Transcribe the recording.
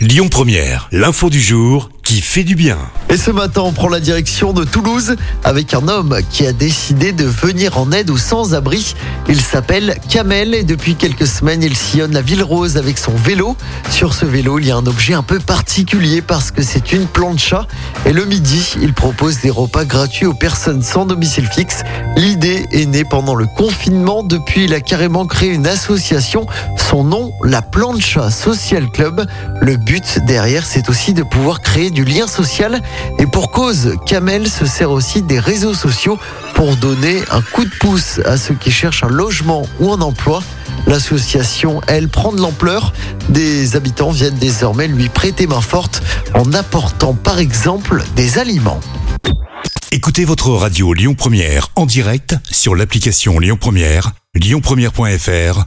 Lyon Première, l'info du jour qui fait du bien. Et ce matin, on prend la direction de Toulouse avec un homme qui a décidé de venir en aide aux sans-abri. Il s'appelle Kamel et depuis quelques semaines, il sillonne la ville rose avec son vélo. Sur ce vélo, il y a un objet un peu particulier parce que c'est une plancha. Et le midi, il propose des repas gratuits aux personnes sans domicile fixe. L'idée est née pendant le confinement. Depuis, il a carrément créé une association. Son nom, la Plancha Social Club. Le but derrière, c'est aussi de pouvoir créer du lien social. Et pour cause, Kamel se sert aussi des réseaux sociaux pour donner un coup de pouce à ceux qui cherchent un logement ou un emploi. L'association, elle, prend de l'ampleur. Des habitants viennent désormais lui prêter main forte en apportant par exemple des aliments. Écoutez votre radio Lyon Première en direct sur l'application Lyon Première, lyonpremière.fr